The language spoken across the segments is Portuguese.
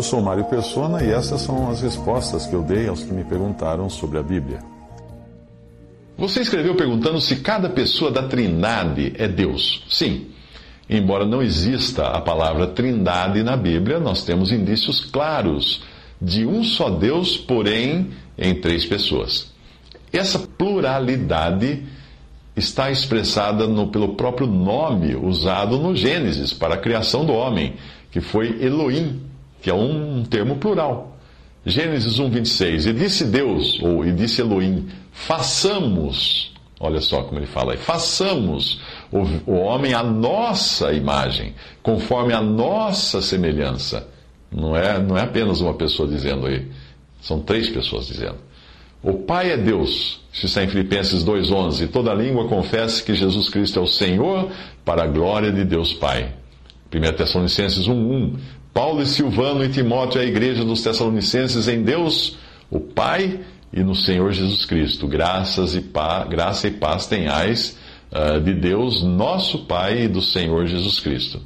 Eu sou Mário Persona e essas são as respostas que eu dei aos que me perguntaram sobre a Bíblia. Você escreveu perguntando se cada pessoa da Trindade é Deus. Sim. Embora não exista a palavra Trindade na Bíblia, nós temos indícios claros de um só Deus, porém em três pessoas. Essa pluralidade está expressada no, pelo próprio nome usado no Gênesis para a criação do homem, que foi Elohim, que é um termo plural. Gênesis 1, 26. E disse Deus, ou e disse Elohim, façamos, olha só como ele fala aí, façamos o, o homem à nossa imagem, conforme a nossa semelhança. Não é, não é apenas uma pessoa dizendo aí, são três pessoas dizendo. O Pai é Deus, isso está em Filipenses 2,11. Toda língua confesse que Jesus Cristo é o Senhor, para a glória de Deus Pai. 1 Tessalonicenses 1,1. Paulo e Silvano e Timóteo, a igreja dos Tessalonicenses, em Deus, o Pai e no Senhor Jesus Cristo. Graças e graça e paz tenhais uh, de Deus, nosso Pai, e do Senhor Jesus Cristo.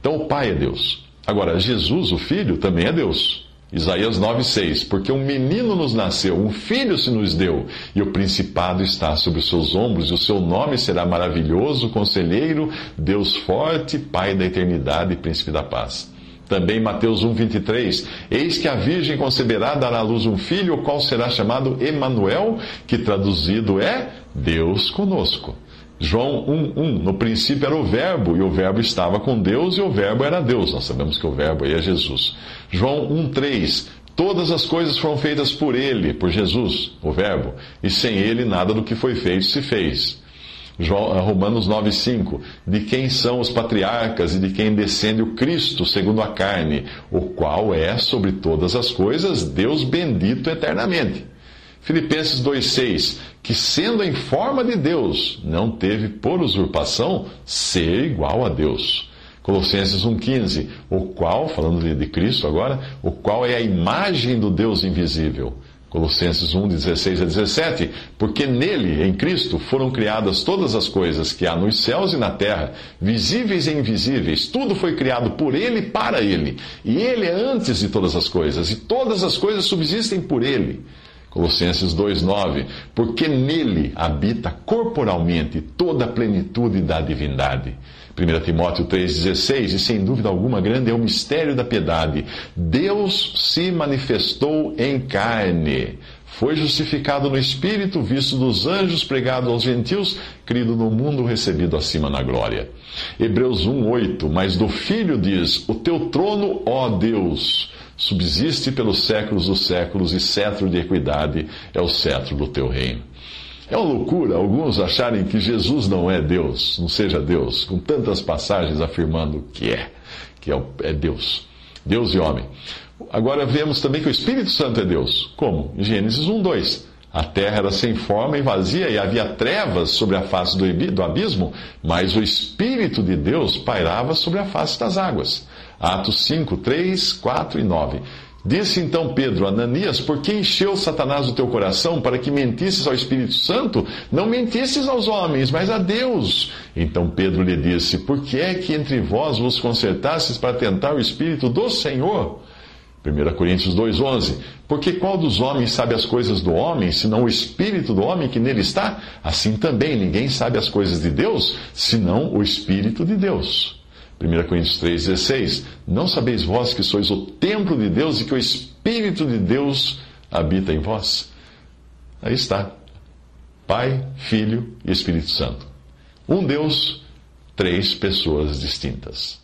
Então, o Pai é Deus. Agora, Jesus, o Filho, também é Deus. Isaías 9,6: Porque um menino nos nasceu, um filho se nos deu, e o principado está sobre os seus ombros, e o seu nome será maravilhoso, conselheiro, Deus forte, Pai da eternidade e príncipe da paz. Também Mateus 1,23: Eis que a Virgem conceberá, dará à luz um filho, o qual será chamado Emanuel, que traduzido é Deus conosco. João 1,1: No princípio era o Verbo, e o Verbo estava com Deus, e o Verbo era Deus. Nós sabemos que o Verbo aí é Jesus. João 1,3: Todas as coisas foram feitas por Ele, por Jesus, o Verbo, e sem Ele nada do que foi feito se fez. Eh, Romanos 9,5: De quem são os patriarcas e de quem descende o Cristo, segundo a carne, o qual é, sobre todas as coisas, Deus bendito eternamente. Filipenses 2,6: Que sendo em forma de Deus, não teve por usurpação ser igual a Deus. Colossenses 1,15: O qual, falando de Cristo agora, o qual é a imagem do Deus invisível Colossenses 1, 16 a 17. Porque nele, em Cristo, foram criadas todas as coisas que há nos céus e na terra, visíveis e invisíveis. Tudo foi criado por ele e para ele. E ele é antes de todas as coisas, e todas as coisas subsistem por ele. Colossenses 2,9: Porque nele habita corporalmente toda a plenitude da divindade. 1 Timóteo 3,16, e sem dúvida alguma grande é o mistério da piedade. Deus se manifestou em carne, foi justificado no Espírito, visto dos anjos, pregado aos gentios, crido no mundo, recebido acima na glória. Hebreus 1,8, mas do Filho diz: O teu trono, ó Deus, subsiste pelos séculos dos séculos, e cetro de equidade é o cetro do teu reino. É uma loucura alguns acharem que Jesus não é Deus, não seja Deus, com tantas passagens afirmando que é, que é, é Deus, Deus e homem. Agora vemos também que o Espírito Santo é Deus. Como? Em Gênesis 1, 2. A terra era sem forma e vazia, e havia trevas sobre a face do abismo, mas o Espírito de Deus pairava sobre a face das águas. Atos 5, 3, 4 e 9. Disse então Pedro a Ananias: Por que encheu Satanás o teu coração para que mentisses ao Espírito Santo? Não mentisses aos homens, mas a Deus. Então Pedro lhe disse: Por que é que entre vós vos concertastes para tentar o Espírito do Senhor? 1 Coríntios 2,11 Porque qual dos homens sabe as coisas do homem, senão o Espírito do homem que nele está? Assim também ninguém sabe as coisas de Deus, senão o Espírito de Deus. 1 Coríntios 3,16: Não sabeis vós que sois o templo de Deus e que o Espírito de Deus habita em vós? Aí está. Pai, Filho e Espírito Santo. Um Deus, três pessoas distintas.